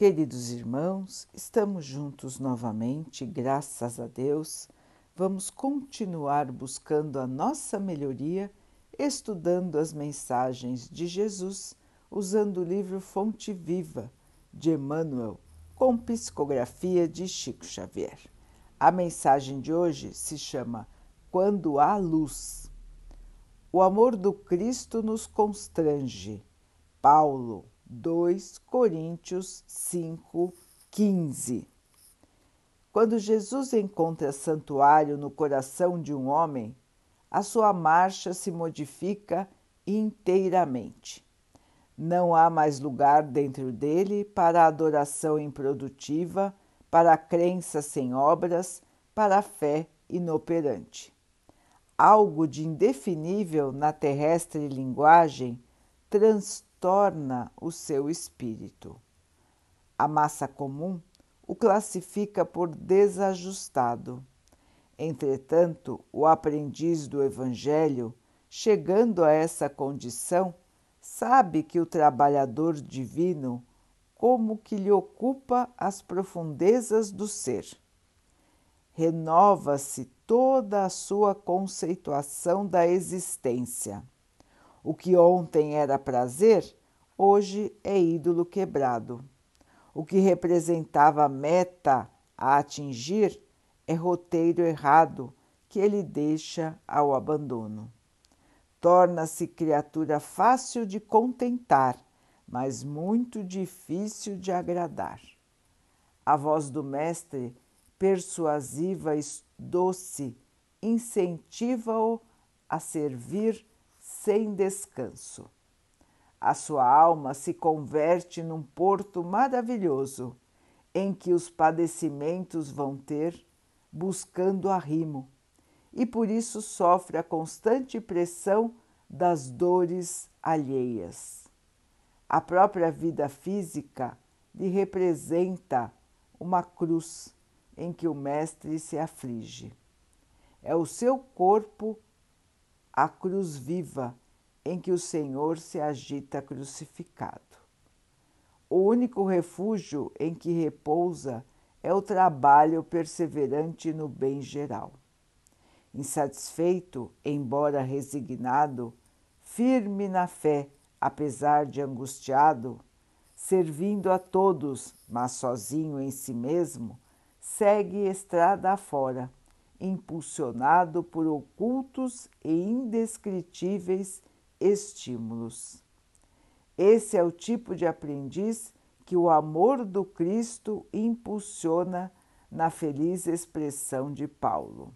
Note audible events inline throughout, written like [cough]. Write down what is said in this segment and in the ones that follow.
Queridos irmãos, estamos juntos novamente, graças a Deus. Vamos continuar buscando a nossa melhoria, estudando as mensagens de Jesus, usando o livro Fonte Viva de Emmanuel, com psicografia de Chico Xavier. A mensagem de hoje se chama Quando há luz. O amor do Cristo nos constrange. Paulo, 2 Coríntios 5, 15. Quando Jesus encontra santuário no coração de um homem, a sua marcha se modifica inteiramente. Não há mais lugar dentro dele para a adoração improdutiva, para a crença sem obras, para a fé inoperante. Algo de indefinível na terrestre linguagem transtorna torna o seu espírito. A massa comum o classifica por desajustado. Entretanto, o aprendiz do Evangelho, chegando a essa condição, sabe que o trabalhador divino como que lhe ocupa as profundezas do ser. Renova-se toda a sua conceituação da existência o que ontem era prazer, hoje é ídolo quebrado. O que representava meta a atingir é roteiro errado que ele deixa ao abandono. Torna-se criatura fácil de contentar, mas muito difícil de agradar. A voz do Mestre, persuasiva e doce, incentiva-o a servir sem descanso. A sua alma se converte num porto maravilhoso em que os padecimentos vão ter buscando arrimo e por isso sofre a constante pressão das dores alheias. A própria vida física lhe representa uma cruz em que o Mestre se aflige. É o seu corpo a cruz viva em que o Senhor se agita crucificado. O único refúgio em que repousa é o trabalho perseverante no bem geral. Insatisfeito, embora resignado, firme na fé, apesar de angustiado, servindo a todos, mas sozinho em si mesmo, segue estrada afora impulsionado por ocultos e indescritíveis estímulos. Esse é o tipo de aprendiz que o amor do Cristo impulsiona na feliz expressão de Paulo.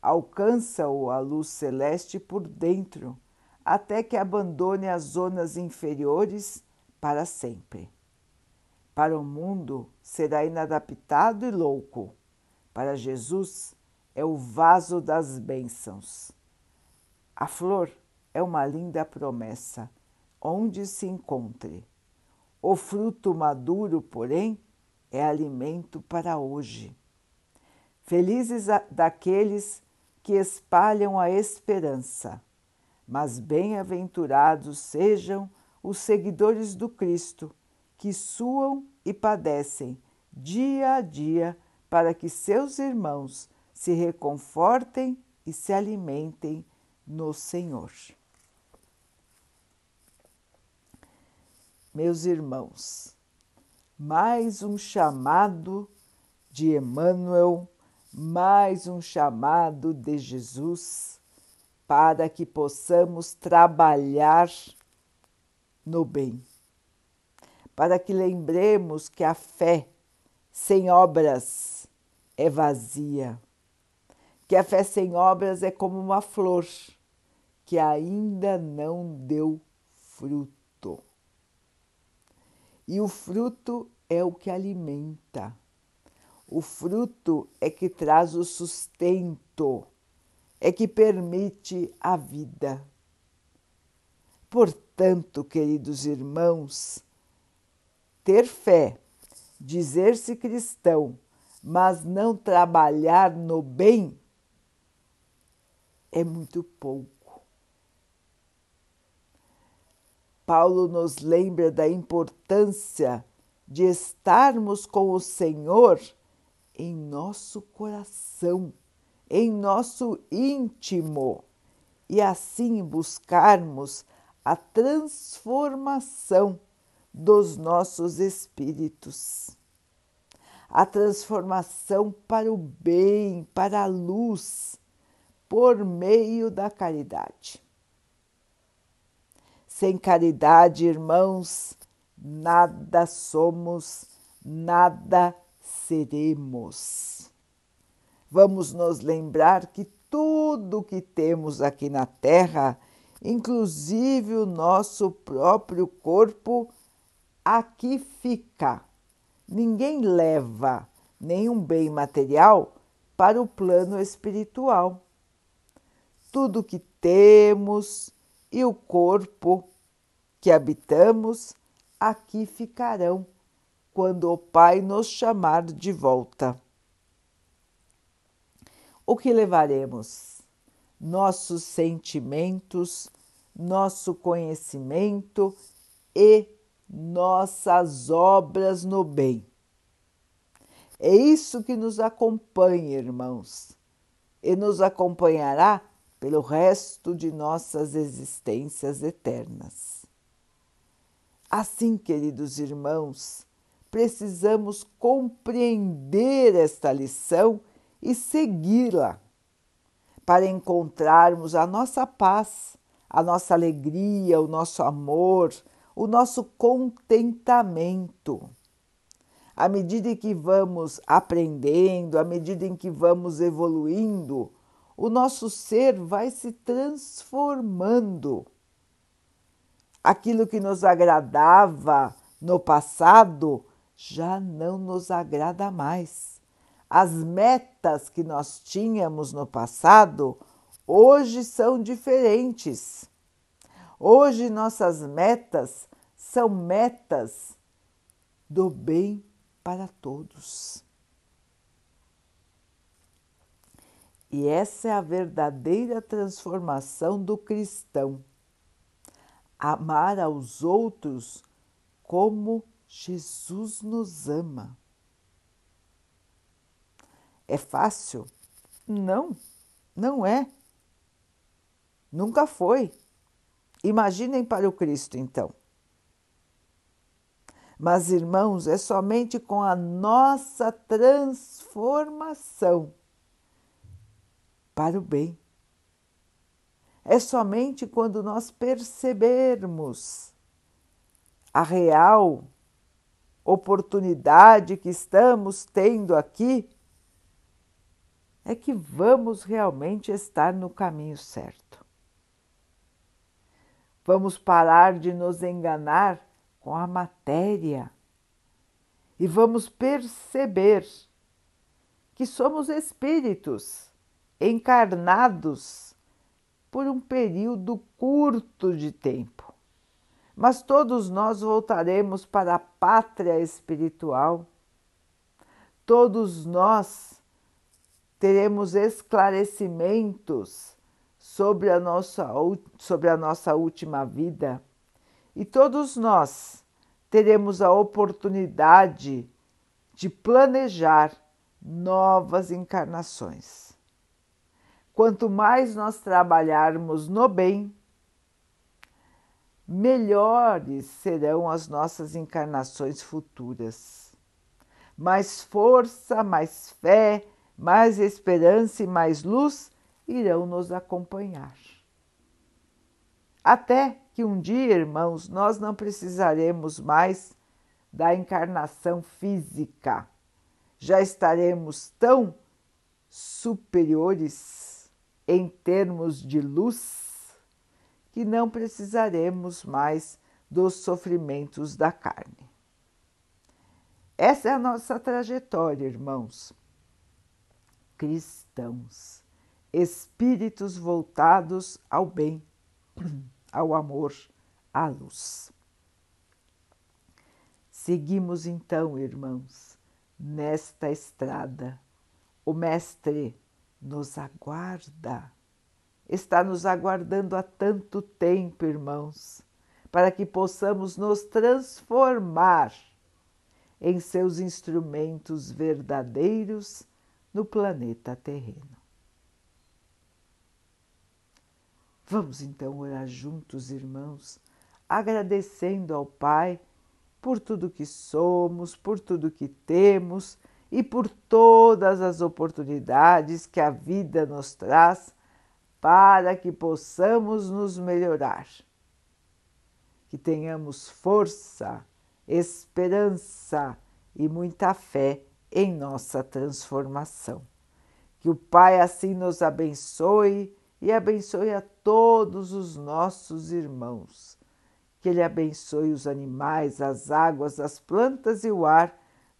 Alcança-o a luz celeste por dentro, até que abandone as zonas inferiores para sempre. Para o mundo será inadaptado e louco. Para Jesus, é o vaso das bênçãos. A flor é uma linda promessa, onde se encontre. O fruto maduro, porém, é alimento para hoje. Felizes daqueles que espalham a esperança, mas bem-aventurados sejam os seguidores do Cristo, que suam e padecem dia a dia para que seus irmãos se reconfortem e se alimentem no Senhor. Meus irmãos, mais um chamado de Emmanuel, mais um chamado de Jesus para que possamos trabalhar no bem, para que lembremos que a fé sem obras é vazia que a fé sem obras é como uma flor que ainda não deu fruto. E o fruto é o que alimenta. O fruto é que traz o sustento, é que permite a vida. Portanto, queridos irmãos, ter fé, dizer-se cristão, mas não trabalhar no bem é muito pouco. Paulo nos lembra da importância de estarmos com o Senhor em nosso coração, em nosso íntimo, e assim buscarmos a transformação dos nossos espíritos. A transformação para o bem, para a luz, por meio da caridade. Sem caridade, irmãos, nada somos, nada seremos. Vamos nos lembrar que tudo que temos aqui na Terra, inclusive o nosso próprio corpo, aqui fica. Ninguém leva nenhum bem material para o plano espiritual. Tudo que temos e o corpo que habitamos aqui ficarão quando o Pai nos chamar de volta. O que levaremos? Nossos sentimentos, nosso conhecimento e nossas obras no bem. É isso que nos acompanha, irmãos, e nos acompanhará pelo resto de nossas existências eternas. Assim, queridos irmãos, precisamos compreender esta lição e segui-la para encontrarmos a nossa paz, a nossa alegria, o nosso amor, o nosso contentamento. À medida em que vamos aprendendo, à medida em que vamos evoluindo, o nosso ser vai se transformando. Aquilo que nos agradava no passado já não nos agrada mais. As metas que nós tínhamos no passado hoje são diferentes. Hoje nossas metas são metas do bem para todos. E essa é a verdadeira transformação do cristão. Amar aos outros como Jesus nos ama. É fácil? Não, não é. Nunca foi. Imaginem para o Cristo, então. Mas, irmãos, é somente com a nossa transformação para o bem. É somente quando nós percebermos a real oportunidade que estamos tendo aqui é que vamos realmente estar no caminho certo. Vamos parar de nos enganar com a matéria e vamos perceber que somos espíritos encarnados por um período curto de tempo. Mas todos nós voltaremos para a pátria espiritual. Todos nós teremos esclarecimentos sobre a nossa, sobre a nossa última vida e todos nós teremos a oportunidade de planejar novas encarnações. Quanto mais nós trabalharmos no bem, melhores serão as nossas encarnações futuras. Mais força, mais fé, mais esperança e mais luz irão nos acompanhar. Até que um dia, irmãos, nós não precisaremos mais da encarnação física. Já estaremos tão superiores em termos de luz que não precisaremos mais dos sofrimentos da carne. Essa é a nossa trajetória, irmãos. Cristãos espíritos voltados ao bem, [clears throat] ao amor, à luz. Seguimos então, irmãos, nesta estrada. O Mestre nos aguarda. Está nos aguardando há tanto tempo, irmãos, para que possamos nos transformar em seus instrumentos verdadeiros no planeta terreno. Vamos então orar juntos, irmãos, agradecendo ao Pai por tudo que somos, por tudo que temos e por todas as oportunidades que a vida nos traz para que possamos nos melhorar. Que tenhamos força, esperança e muita fé em nossa transformação. Que o Pai assim nos abençoe e abençoe a todos os nossos irmãos. Que Ele abençoe os animais, as águas, as plantas e o ar